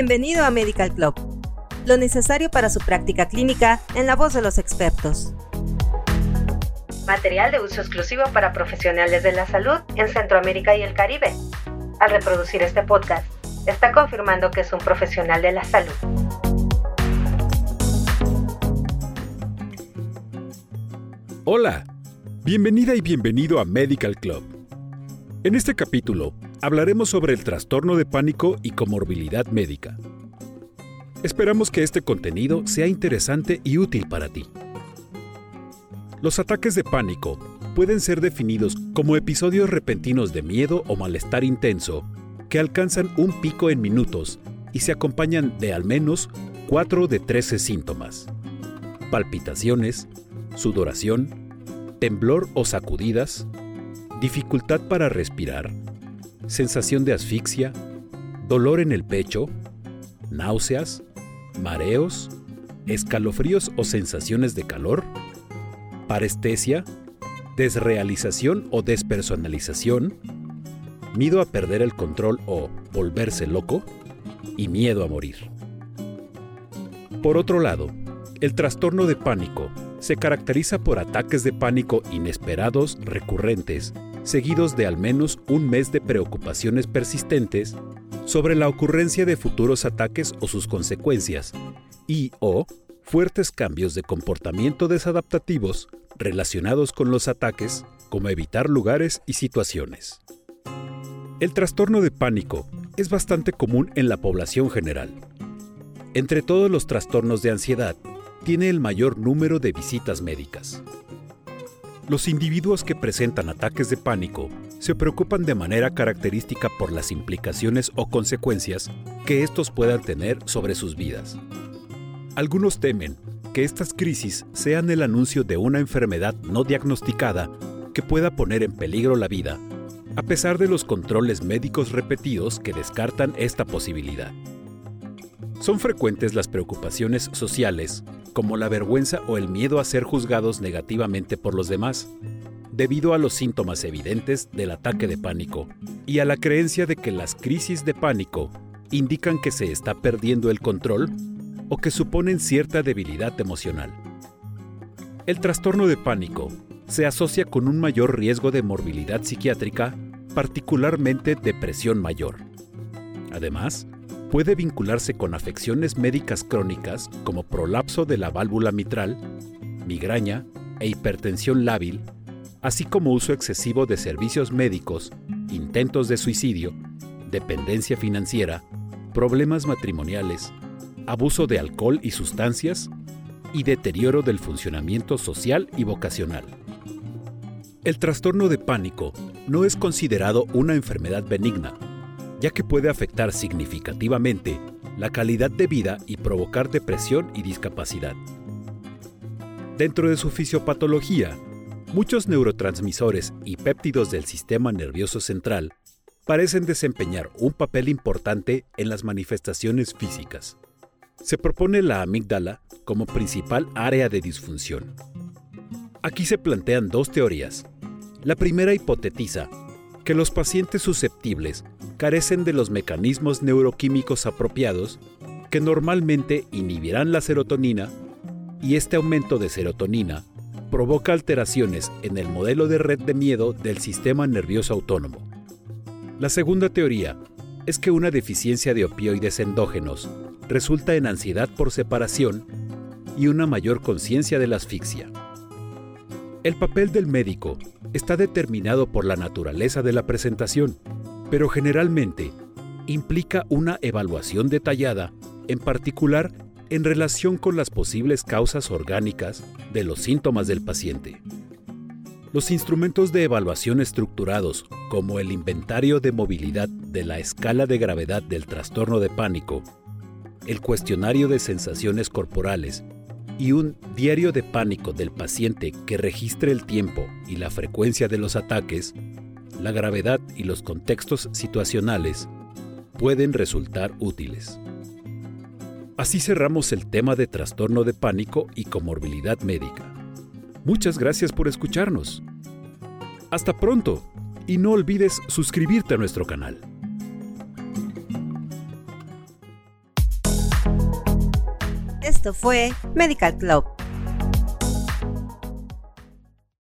Bienvenido a Medical Club, lo necesario para su práctica clínica en la voz de los expertos. Material de uso exclusivo para profesionales de la salud en Centroamérica y el Caribe. Al reproducir este podcast, está confirmando que es un profesional de la salud. Hola, bienvenida y bienvenido a Medical Club. En este capítulo hablaremos sobre el trastorno de pánico y comorbilidad médica. Esperamos que este contenido sea interesante y útil para ti. Los ataques de pánico pueden ser definidos como episodios repentinos de miedo o malestar intenso que alcanzan un pico en minutos y se acompañan de al menos 4 de 13 síntomas. Palpitaciones, sudoración, temblor o sacudidas, dificultad para respirar, sensación de asfixia, dolor en el pecho, náuseas, mareos, escalofríos o sensaciones de calor, parestesia, desrealización o despersonalización, miedo a perder el control o volverse loco y miedo a morir. Por otro lado, el trastorno de pánico se caracteriza por ataques de pánico inesperados, recurrentes, seguidos de al menos un mes de preocupaciones persistentes sobre la ocurrencia de futuros ataques o sus consecuencias, y o fuertes cambios de comportamiento desadaptativos relacionados con los ataques, como evitar lugares y situaciones. El trastorno de pánico es bastante común en la población general. Entre todos los trastornos de ansiedad, tiene el mayor número de visitas médicas. Los individuos que presentan ataques de pánico se preocupan de manera característica por las implicaciones o consecuencias que estos puedan tener sobre sus vidas. Algunos temen que estas crisis sean el anuncio de una enfermedad no diagnosticada que pueda poner en peligro la vida, a pesar de los controles médicos repetidos que descartan esta posibilidad. Son frecuentes las preocupaciones sociales como la vergüenza o el miedo a ser juzgados negativamente por los demás, debido a los síntomas evidentes del ataque de pánico y a la creencia de que las crisis de pánico indican que se está perdiendo el control o que suponen cierta debilidad emocional. El trastorno de pánico se asocia con un mayor riesgo de morbilidad psiquiátrica, particularmente depresión mayor. Además, puede vincularse con afecciones médicas crónicas como prolapso de la válvula mitral, migraña e hipertensión lábil, así como uso excesivo de servicios médicos, intentos de suicidio, dependencia financiera, problemas matrimoniales, abuso de alcohol y sustancias y deterioro del funcionamiento social y vocacional. El trastorno de pánico no es considerado una enfermedad benigna, ya que puede afectar significativamente la calidad de vida y provocar depresión y discapacidad. Dentro de su fisiopatología, muchos neurotransmisores y péptidos del sistema nervioso central parecen desempeñar un papel importante en las manifestaciones físicas. Se propone la amígdala como principal área de disfunción. Aquí se plantean dos teorías. La primera hipotetiza que los pacientes susceptibles carecen de los mecanismos neuroquímicos apropiados que normalmente inhibirán la serotonina y este aumento de serotonina provoca alteraciones en el modelo de red de miedo del sistema nervioso autónomo. La segunda teoría es que una deficiencia de opioides endógenos resulta en ansiedad por separación y una mayor conciencia de la asfixia. El papel del médico está determinado por la naturaleza de la presentación, pero generalmente implica una evaluación detallada, en particular en relación con las posibles causas orgánicas de los síntomas del paciente. Los instrumentos de evaluación estructurados, como el inventario de movilidad de la escala de gravedad del trastorno de pánico, el cuestionario de sensaciones corporales y un diario de pánico del paciente que registre el tiempo y la frecuencia de los ataques, la gravedad y los contextos situacionales pueden resultar útiles. Así cerramos el tema de trastorno de pánico y comorbilidad médica. Muchas gracias por escucharnos. Hasta pronto y no olvides suscribirte a nuestro canal. Fue Medical Club